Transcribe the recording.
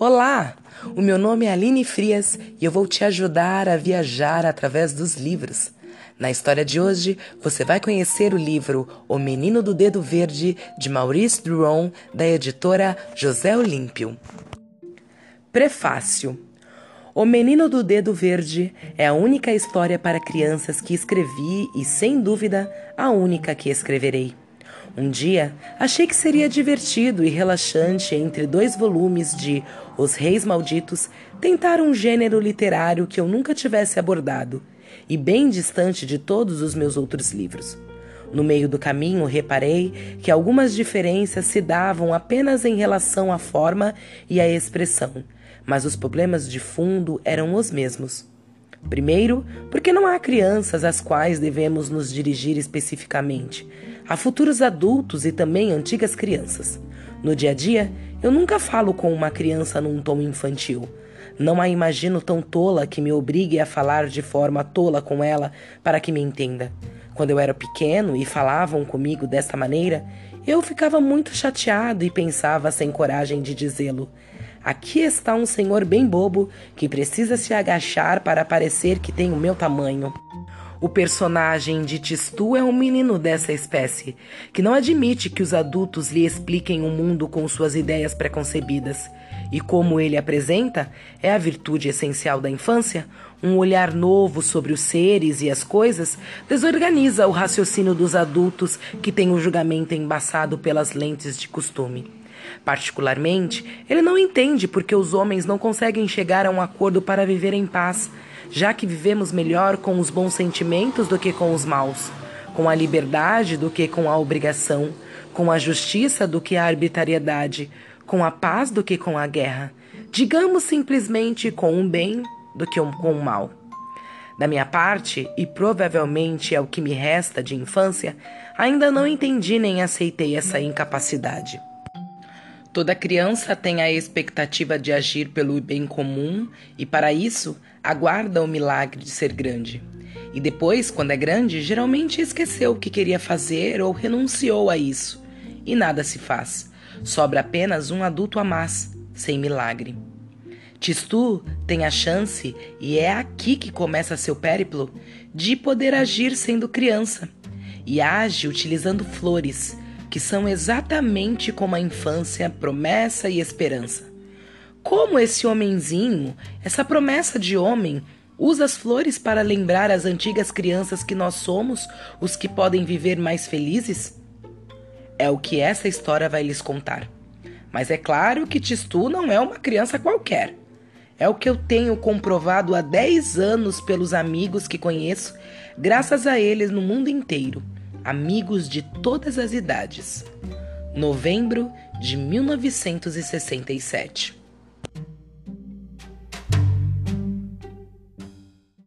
Olá! O meu nome é Aline Frias e eu vou te ajudar a viajar através dos livros. Na história de hoje, você vai conhecer o livro O Menino do Dedo Verde, de Maurice Druon, da editora José Olímpio. Prefácio O Menino do Dedo Verde é a única história para crianças que escrevi e, sem dúvida, a única que escreverei. Um dia, achei que seria divertido e relaxante entre dois volumes de Os Reis Malditos tentar um gênero literário que eu nunca tivesse abordado e bem distante de todos os meus outros livros. No meio do caminho, reparei que algumas diferenças se davam apenas em relação à forma e à expressão, mas os problemas de fundo eram os mesmos. Primeiro, porque não há crianças às quais devemos nos dirigir especificamente. Há futuros adultos e também antigas crianças. No dia a dia, eu nunca falo com uma criança num tom infantil. Não a imagino tão tola que me obrigue a falar de forma tola com ela para que me entenda. Quando eu era pequeno e falavam comigo desta maneira, eu ficava muito chateado e pensava sem coragem de dizê-lo. Aqui está um senhor bem bobo que precisa se agachar para parecer que tem o meu tamanho. O personagem de Tistu é um menino dessa espécie, que não admite que os adultos lhe expliquem o mundo com suas ideias preconcebidas. E como ele apresenta, é a virtude essencial da infância, um olhar novo sobre os seres e as coisas desorganiza o raciocínio dos adultos que têm o julgamento embaçado pelas lentes de costume. Particularmente, ele não entende porque os homens não conseguem chegar a um acordo para viver em paz, já que vivemos melhor com os bons sentimentos do que com os maus, com a liberdade do que com a obrigação, com a justiça do que a arbitrariedade, com a paz do que com a guerra. Digamos simplesmente com o bem do que com o mal. Da minha parte, e provavelmente é o que me resta de infância, ainda não entendi nem aceitei essa incapacidade. Toda criança tem a expectativa de agir pelo bem comum e, para isso, aguarda o milagre de ser grande. E depois, quando é grande, geralmente esqueceu o que queria fazer ou renunciou a isso. E nada se faz. Sobra apenas um adulto a mais, sem milagre. Tistu tem a chance, e é aqui que começa seu périplo, de poder agir sendo criança. E age utilizando flores que são exatamente como a infância, promessa e esperança. Como esse homenzinho, essa promessa de homem, usa as flores para lembrar as antigas crianças que nós somos os que podem viver mais felizes? É o que essa história vai lhes contar. Mas é claro que Tistu não é uma criança qualquer. É o que eu tenho comprovado há 10 anos pelos amigos que conheço, graças a eles no mundo inteiro amigos de todas as idades. Novembro de 1967.